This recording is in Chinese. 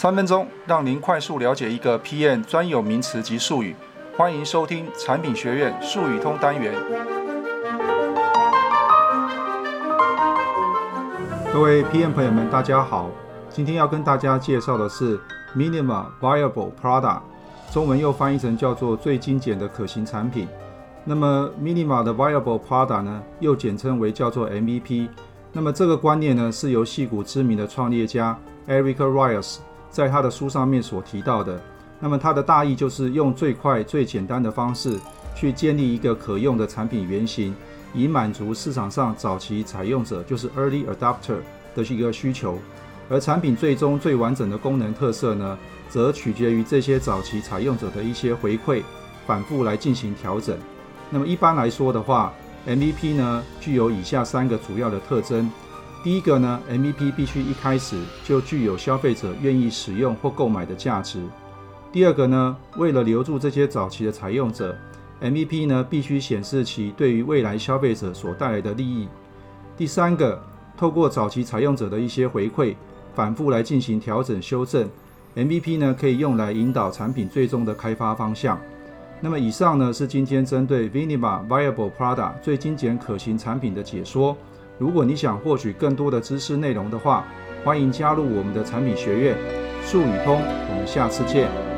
三分钟让您快速了解一个 PM 专有名词及术语。欢迎收听产品学院术语通单元。各位 PM 朋友们，大家好。今天要跟大家介绍的是 Minimum Viable Product，中文又翻译成叫做最精简的可行产品。那么 Minimum 的 Viable Product 呢，又简称为叫做 MVP。那么这个观念呢，是由矽谷知名的创业家 Eric Rice 在他的书上面所提到的。那么它的大意就是用最快、最简单的方式去建立一个可用的产品原型，以满足市场上早期采用者，就是 Early Adopter 的一个需求。而产品最终最完整的功能特色呢，则取决于这些早期采用者的一些回馈，反复来进行调整。那么一般来说的话，MVP 呢具有以下三个主要的特征。第一个呢，MVP 必须一开始就具有消费者愿意使用或购买的价值。第二个呢，为了留住这些早期的采用者，MVP 呢必须显示其对于未来消费者所带来的利益。第三个，透过早期采用者的一些回馈，反复来进行调整修正，MVP 呢可以用来引导产品最终的开发方向。那么以上呢是今天针对 MINIMA Viable Product 最精简可行产品的解说。如果你想获取更多的知识内容的话，欢迎加入我们的产品学院数语通。我们下次见。